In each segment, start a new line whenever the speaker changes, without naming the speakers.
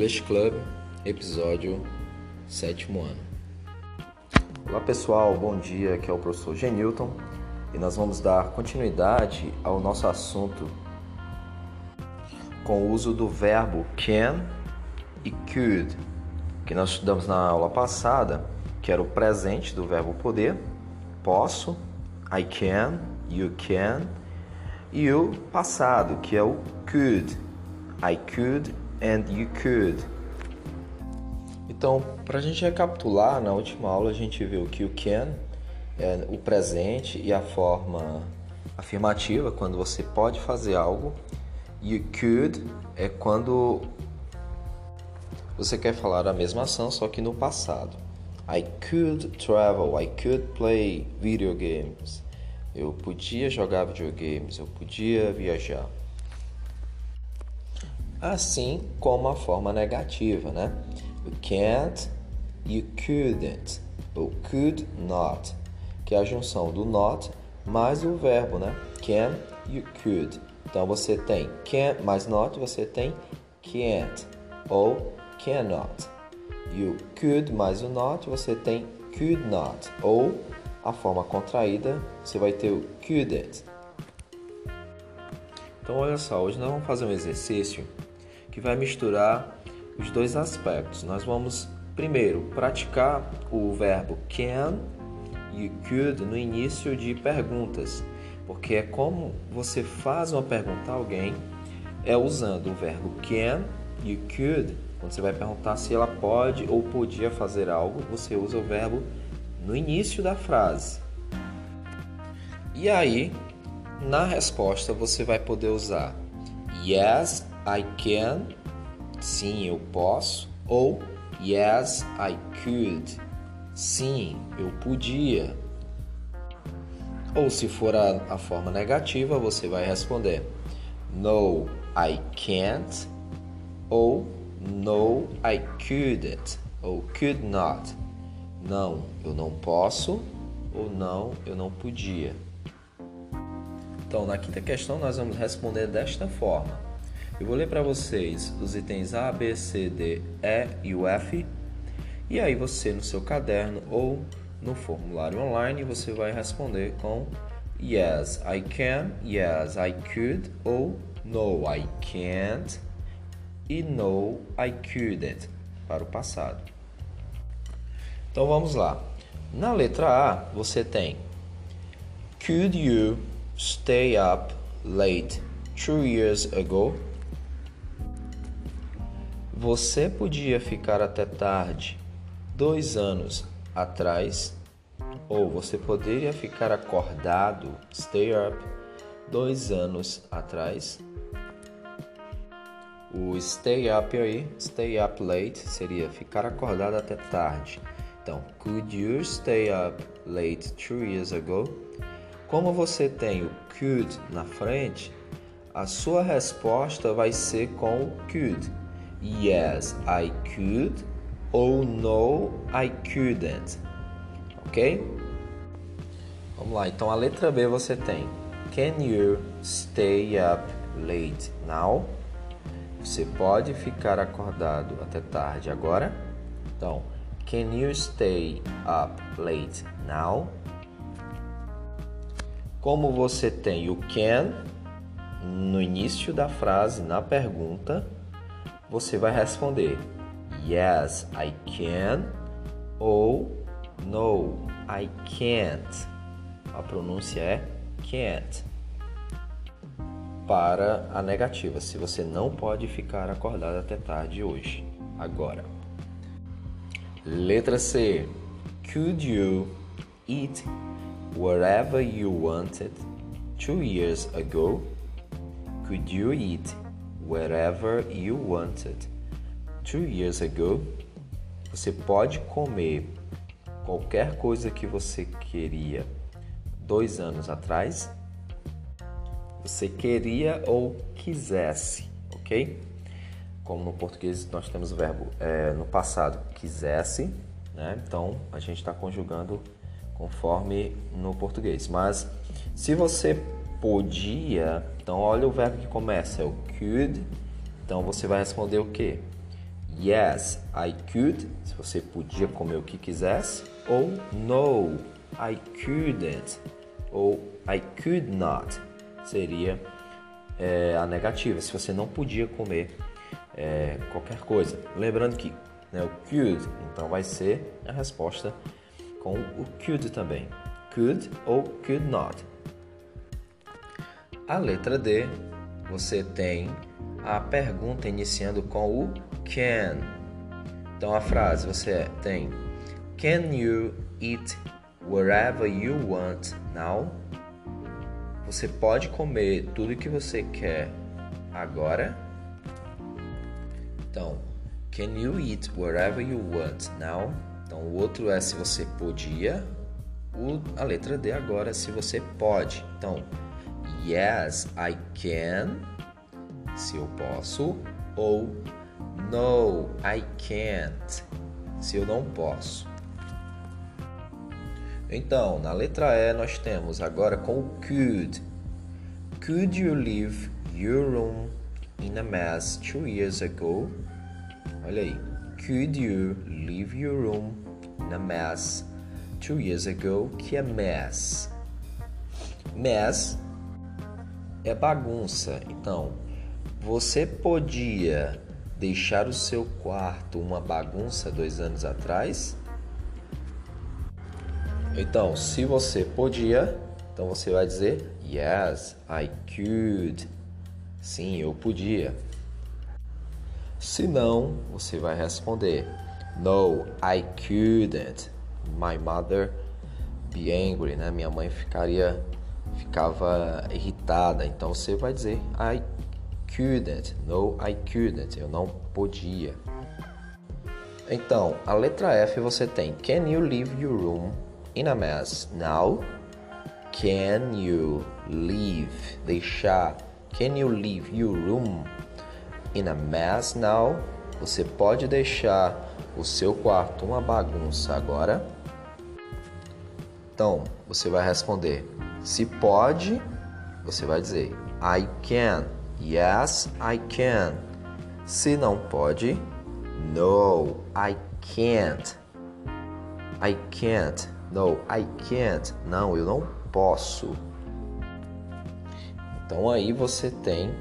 English Club, episódio sétimo ano. Olá pessoal, bom dia. Aqui é o professor Genilton e nós vamos dar continuidade ao nosso assunto com o uso do verbo can e could, que nós estudamos na aula passada, que era o presente do verbo poder, posso, I can, you can, e o passado, que é o could, I could and you could. Então, para a gente recapitular, na última aula a gente viu que o can é o presente e a forma afirmativa, quando você pode fazer algo, You could é quando você quer falar a mesma ação, só que no passado. I could travel, I could play video games. Eu podia jogar videogames, eu podia viajar. Assim como a forma negativa, né? You can't, you couldn't, ou could not, que é a junção do not mais o verbo, né? Can, you could. Então você tem can mais not, você tem can't ou cannot. O could mais o not, você tem could not. Ou a forma contraída, você vai ter o couldn't. Então olha só, hoje nós vamos fazer um exercício que vai misturar os dois aspectos. Nós vamos primeiro praticar o verbo can e could no início de perguntas porque é como você faz uma pergunta a alguém, é usando o verbo can e could. Quando você vai perguntar se ela pode ou podia fazer algo, você usa o verbo no início da frase. E aí, na resposta, você vai poder usar Yes, I can. Sim, eu posso. Ou Yes, I could. Sim, eu podia. Ou se for a, a forma negativa, você vai responder No, I can't. Ou No, I couldn't. Ou could not. Não, eu não posso. Ou não, eu não podia. Então, na quinta questão, nós vamos responder desta forma. Eu vou ler para vocês os itens A, B, C, D, E e o F. E aí você, no seu caderno ou no formulário online você vai responder com Yes, I can, Yes, I could ou No, I can't e No, I couldn't para o passado. Então vamos lá. Na letra A você tem Could you stay up late two years ago? Você podia ficar até tarde dois anos atrás, ou você poderia ficar acordado, stay up, dois anos atrás. O stay up aí, stay up late, seria ficar acordado até tarde. Então, could you stay up late two years ago? Como você tem o could na frente, a sua resposta vai ser com o could. Yes, I could ou no, I couldn't. Ok? Vamos lá, então a letra B você tem Can you stay up late now? Você pode ficar acordado até tarde agora? Então, Can you stay up late now? Como você tem o can no início da frase, na pergunta, você vai responder Yes, I can ou No, I can't. A pronúncia é can't. Para a negativa, se você não pode ficar acordado até tarde hoje, agora. Letra C. Could you eat whatever you wanted two years ago? Could you eat wherever you wanted two years ago? Você pode comer qualquer coisa que você queria dois anos atrás, você queria ou quisesse, ok? Como no português nós temos o verbo é, no passado quisesse, né? Então a gente está conjugando conforme no português. Mas se você podia, então olha o verbo que começa, é o could. Então você vai responder o que? yes, I could, se você podia comer o que quisesse, ou no, I couldn't, ou I could not, seria é, a negativa, se você não podia comer é, qualquer coisa. Lembrando que né, o could, então vai ser a resposta com o could também. Could ou could not. A letra D, você tem a pergunta iniciando com o can. Então a frase você tem Can you eat wherever you want now? Você pode comer tudo que você quer agora? Então, can you eat wherever you want now? Então o outro é se você podia. O, a letra D agora é se você pode. Então, yes, I can. Se eu posso. Ou no, I can't. Se eu não posso. Então, na letra E nós temos agora com could. Could you leave your room in a mess two years ago? Olha aí. Could you leave your room in a mess two years ago? Que é mess. Mess é bagunça. Então, você podia deixar o seu quarto uma bagunça dois anos atrás? Então, se você podia, então você vai dizer Yes, I could. Sim, eu podia. Se não, você vai responder No, I couldn't. My mother be angry, né? Minha mãe ficaria ficava irritada. Então você vai dizer I couldn't. No, I couldn't. Eu não podia. Então, a letra F você tem Can you leave your room in a mess now? Can you leave? Deixar. Can you leave your room in a mess now? Você pode deixar o seu quarto uma bagunça agora? Então, você vai responder. Se pode, você vai dizer I can. Yes, I can. Se não pode, no, I can't. I can't. No, I can't. Não, eu não posso. Então aí você tem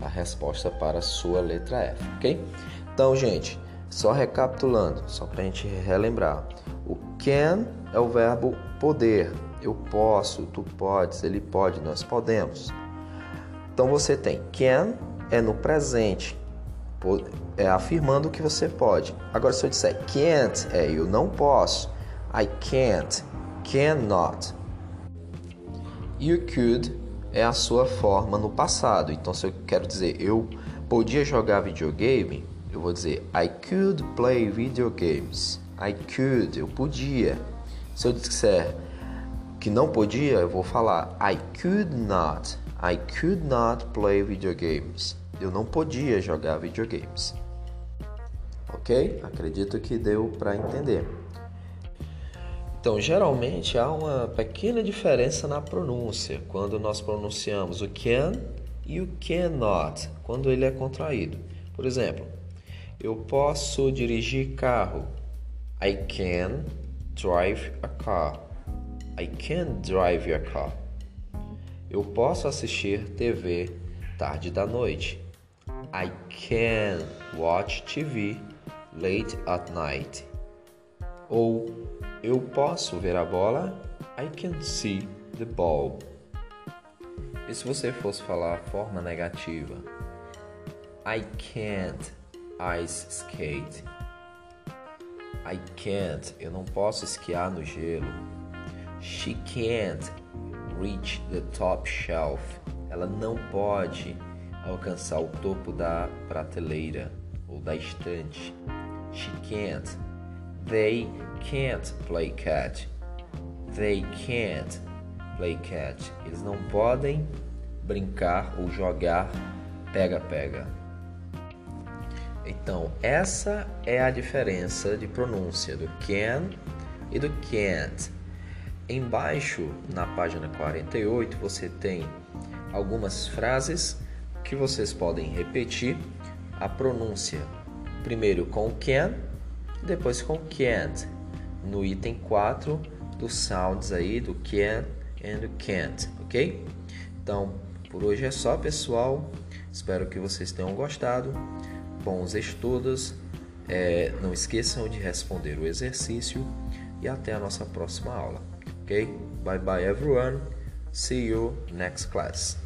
a resposta para a sua letra F, ok? Então, gente, só recapitulando, só para a gente relembrar. O can é o verbo poder. Eu posso, tu podes, ele pode, nós podemos. Então você tem can é no presente, é afirmando que você pode. Agora se eu disser can't é eu não posso. I can't, cannot. You could é a sua forma no passado. Então, se eu quero dizer eu podia jogar videogame, eu vou dizer I could play video games. I could, eu podia. Se eu disser que não podia, eu vou falar I could not. I could not play video games. Eu não podia jogar videogames. Ok? Acredito que deu para entender. Então, geralmente há uma pequena diferença na pronúncia quando nós pronunciamos o can e o cannot quando ele é contraído. Por exemplo, eu posso dirigir carro. I can drive a car. I can drive a car. Eu posso assistir TV tarde da noite. I can watch TV late at night. Ou eu posso ver a bola. I can see the ball. E se você fosse falar a forma negativa? I can't ice skate. I can't, eu não posso esquiar no gelo. She can't reach the top shelf. Ela não pode alcançar o topo da prateleira ou da estante. She can't. They can't play catch. They can't play catch. Eles não podem brincar ou jogar pega-pega. Então, essa é a diferença de pronúncia do can e do can't. Embaixo, na página 48, você tem algumas frases que vocês podem repetir a pronúncia primeiro com can depois com can't. No item 4 dos sounds aí do can and can't, ok? Então, por hoje é só, pessoal. Espero que vocês tenham gostado. Bons estudos. É, não esqueçam de responder o exercício e até a nossa próxima aula. Ok? Bye bye, everyone. See you next class.